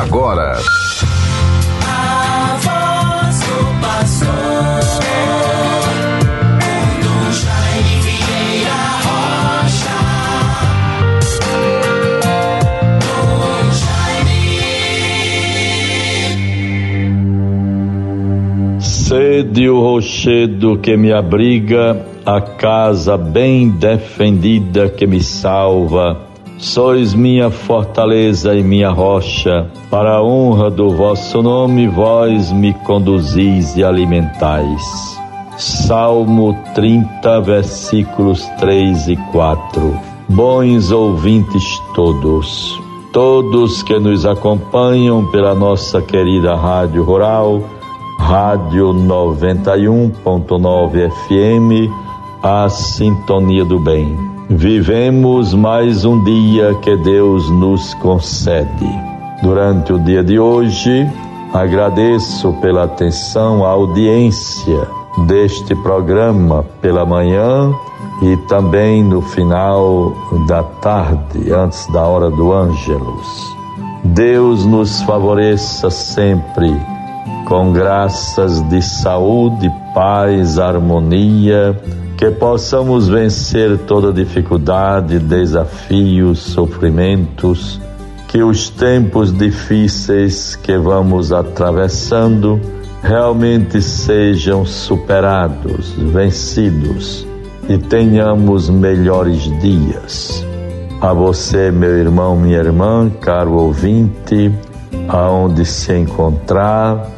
agora. Sede o rochedo que me abriga, a casa bem defendida que me salva Sois minha fortaleza e minha rocha, para a honra do vosso nome, vós me conduzis e alimentais. Salmo 30, versículos 3 e 4. Bons ouvintes todos, todos que nos acompanham pela nossa querida Rádio Rural, Rádio 91.9 FM, a Sintonia do Bem Vivemos mais um dia que Deus nos concede. Durante o dia de hoje, agradeço pela atenção, a audiência deste programa pela manhã e também no final da tarde, antes da hora do Ângelus. Deus nos favoreça sempre com graças de saúde, paz, harmonia que possamos vencer toda dificuldade, desafios, sofrimentos, que os tempos difíceis que vamos atravessando realmente sejam superados, vencidos e tenhamos melhores dias. A você, meu irmão, minha irmã, caro ouvinte, aonde se encontrar,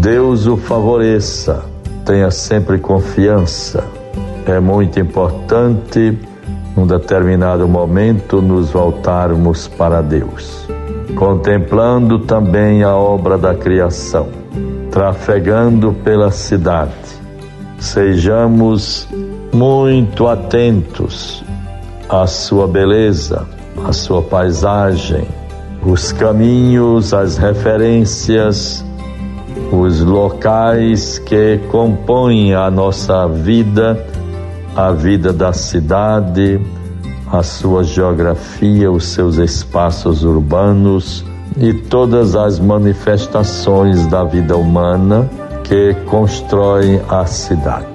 Deus o favoreça. Tenha sempre confiança é muito importante, num determinado momento, nos voltarmos para Deus, contemplando também a obra da criação, trafegando pela cidade. Sejamos muito atentos à sua beleza, à sua paisagem, os caminhos, as referências, os locais que compõem a nossa vida a vida da cidade, a sua geografia, os seus espaços urbanos e todas as manifestações da vida humana que constroem a cidade.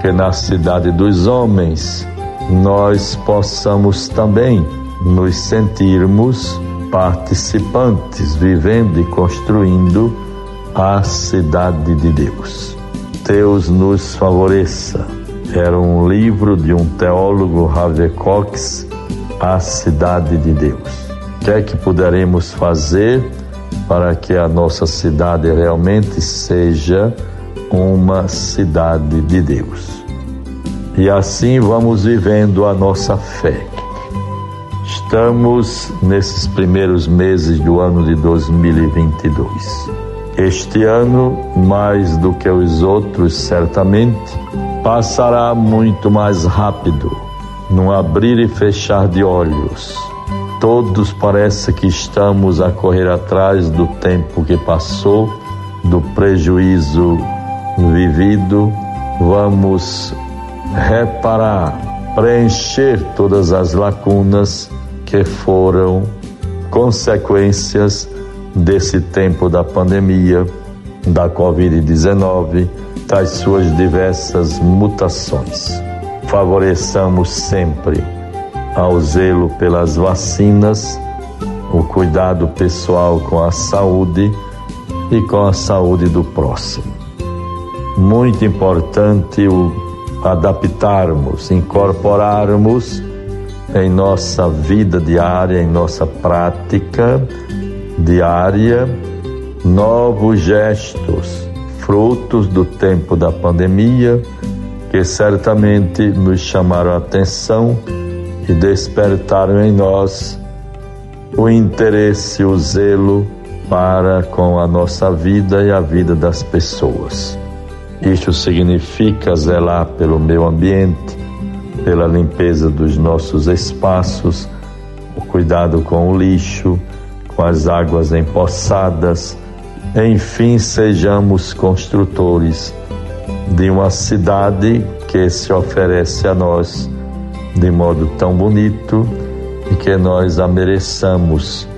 Que na cidade dos homens nós possamos também nos sentirmos participantes, vivendo e construindo a cidade de Deus. Deus nos favoreça era um livro de um teólogo Harvey Cox, A Cidade de Deus. O que é que poderemos fazer para que a nossa cidade realmente seja uma cidade de Deus? E assim vamos vivendo a nossa fé. Estamos nesses primeiros meses do ano de 2022. Este ano, mais do que os outros, certamente, passará muito mais rápido, num abrir e fechar de olhos. Todos parece que estamos a correr atrás do tempo que passou, do prejuízo vivido. Vamos reparar, preencher todas as lacunas que foram consequências desse tempo da pandemia da Covid-19 das suas diversas mutações. Favoreçamos sempre ao zelo pelas vacinas, o cuidado pessoal com a saúde e com a saúde do próximo. Muito importante o adaptarmos, incorporarmos em nossa vida diária, em nossa prática diária, novos gestos frutos do tempo da pandemia, que certamente nos chamaram a atenção e despertaram em nós o interesse, o zelo para com a nossa vida e a vida das pessoas. Isto significa zelar pelo meio ambiente, pela limpeza dos nossos espaços, o cuidado com o lixo, com as águas empoçadas, enfim, sejamos construtores de uma cidade que se oferece a nós de modo tão bonito e que nós a mereçamos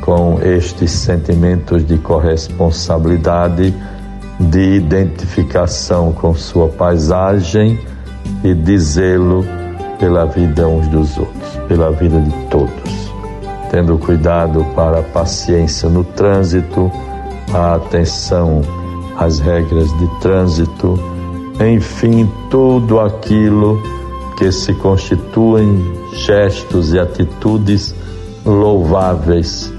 com estes sentimentos de corresponsabilidade, de identificação com sua paisagem e de zelo pela vida uns dos outros, pela vida de todos. Tendo cuidado para a paciência no trânsito, a atenção às regras de trânsito, enfim, tudo aquilo que se constituem gestos e atitudes louváveis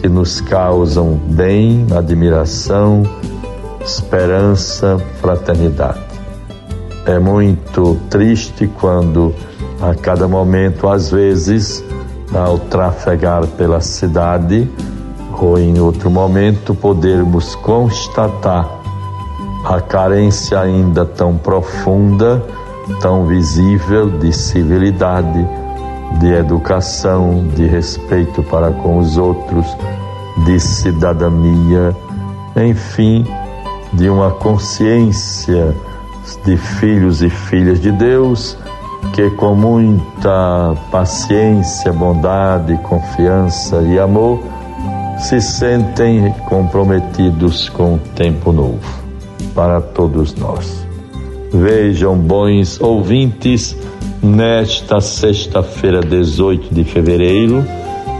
que nos causam bem, admiração, esperança, fraternidade. É muito triste quando a cada momento, às vezes, ao trafegar pela cidade ou em outro momento, podermos constatar a carência ainda tão profunda, tão visível de civilidade, de educação, de respeito para com os outros, de cidadania, enfim, de uma consciência de filhos e filhas de Deus que com muita paciência, bondade, confiança e amor se sentem comprometidos com o tempo novo para todos nós. Vejam, bons ouvintes, nesta sexta-feira, 18 de fevereiro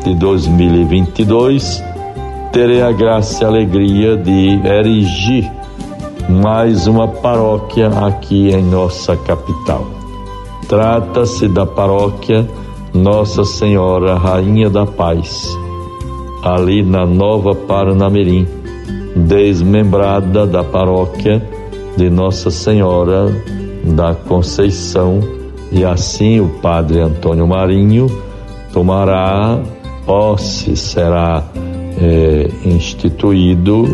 de 2022, terei a graça e a alegria de erigir mais uma paróquia aqui em nossa capital. Trata-se da paróquia Nossa Senhora Rainha da Paz, ali na Nova Paranamirim, desmembrada da paróquia de Nossa Senhora da Conceição, e assim o Padre Antônio Marinho tomará posse, será é, instituído,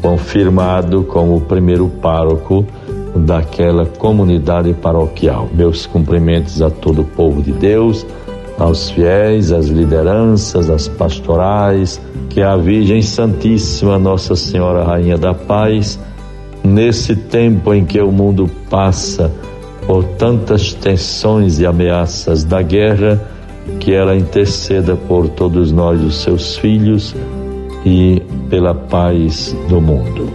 confirmado como o primeiro pároco daquela comunidade paroquial. Meus cumprimentos a todo o povo de Deus, aos fiéis, às lideranças, às pastorais, que a Virgem Santíssima, Nossa Senhora Rainha da Paz, nesse tempo em que o mundo passa por tantas tensões e ameaças da guerra, que ela interceda por todos nós, os seus filhos, e pela paz do mundo.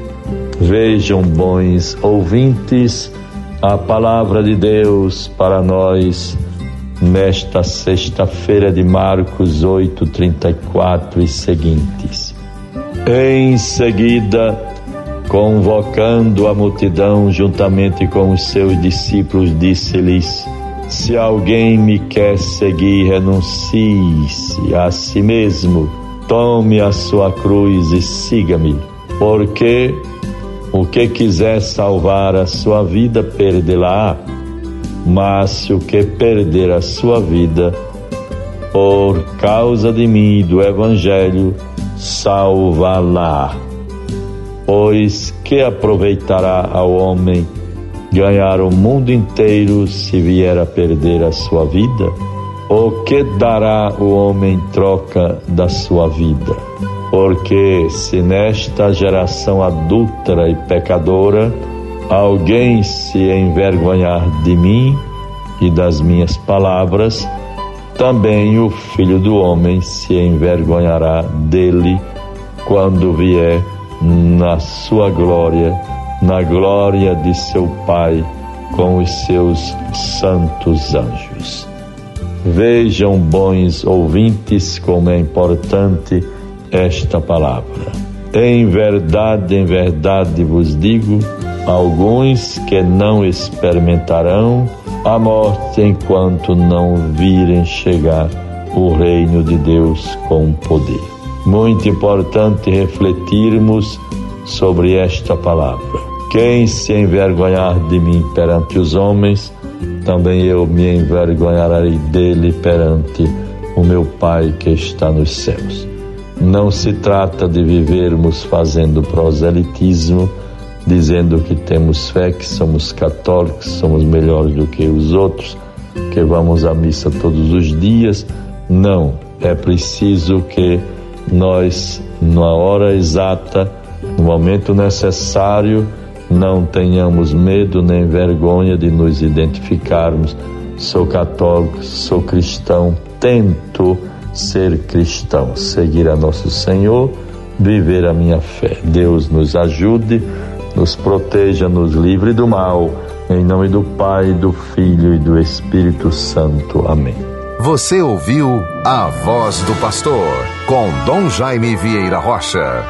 Vejam, bons ouvintes, a palavra de Deus para nós nesta sexta-feira de Marcos 8, 34 e seguintes. Em seguida, convocando a multidão juntamente com os seus discípulos, disse-lhes: Se alguém me quer seguir, renuncie-se a si mesmo, tome a sua cruz e siga-me, porque o que quiser salvar a sua vida, perdê-la, mas se o que perder a sua vida, por causa de mim e do Evangelho, salva-la. Pois que aproveitará ao homem ganhar o mundo inteiro se vier a perder a sua vida? O que dará o homem em troca da sua vida? Porque se nesta geração adúltera e pecadora alguém se envergonhar de mim e das minhas palavras, também o filho do homem se envergonhará dele quando vier na sua glória, na glória de seu Pai com os seus santos anjos. Vejam, bons ouvintes, como é importante esta palavra. Em verdade, em verdade vos digo: alguns que não experimentarão a morte enquanto não virem chegar o reino de Deus com poder. Muito importante refletirmos sobre esta palavra. Quem se envergonhar de mim perante os homens, também eu me envergonharei dele perante o meu Pai que está nos céus. Não se trata de vivermos fazendo proselitismo, dizendo que temos fé, que somos católicos, somos melhores do que os outros, que vamos à missa todos os dias. Não, é preciso que nós, na hora exata, no momento necessário, não tenhamos medo nem vergonha de nos identificarmos. Sou católico, sou cristão, tento ser cristão, seguir a nosso Senhor, viver a minha fé. Deus nos ajude, nos proteja, nos livre do mal. Em nome do Pai, do Filho e do Espírito Santo. Amém. Você ouviu a voz do pastor com Dom Jaime Vieira Rocha.